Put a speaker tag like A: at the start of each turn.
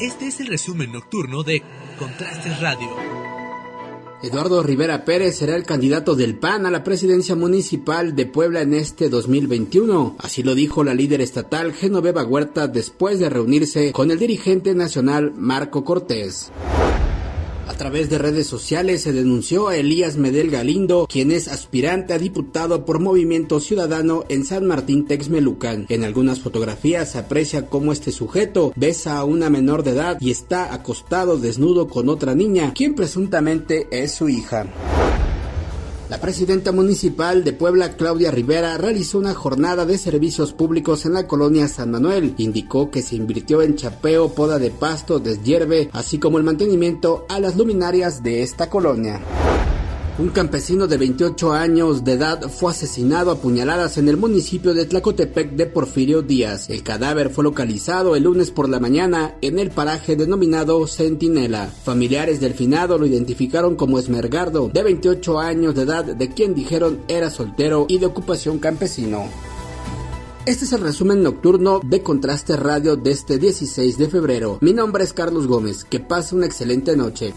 A: Este es el resumen nocturno de Contrastes Radio.
B: Eduardo Rivera Pérez será el candidato del PAN a la presidencia municipal de Puebla en este 2021. Así lo dijo la líder estatal Genoveva Huerta después de reunirse con el dirigente nacional Marco Cortés. A través de redes sociales se denunció a Elías Medel Galindo, quien es aspirante a diputado por Movimiento Ciudadano en San Martín Texmelucan. En algunas fotografías se aprecia cómo este sujeto besa a una menor de edad y está acostado desnudo con otra niña, quien presuntamente es su hija. La presidenta municipal de Puebla, Claudia Rivera, realizó una jornada de servicios públicos en la colonia San Manuel. Indicó que se invirtió en chapeo, poda de pasto, deshierve, así como el mantenimiento a las luminarias de esta colonia. Un campesino de 28 años de edad fue asesinado a puñaladas en el municipio de Tlacotepec de Porfirio Díaz. El cadáver fue localizado el lunes por la mañana en el paraje denominado Centinela. Familiares del finado lo identificaron como Esmergardo, de 28 años de edad, de quien dijeron era soltero y de ocupación campesino. Este es el resumen nocturno de Contraste Radio de este 16 de febrero. Mi nombre es Carlos Gómez. Que pase una excelente noche.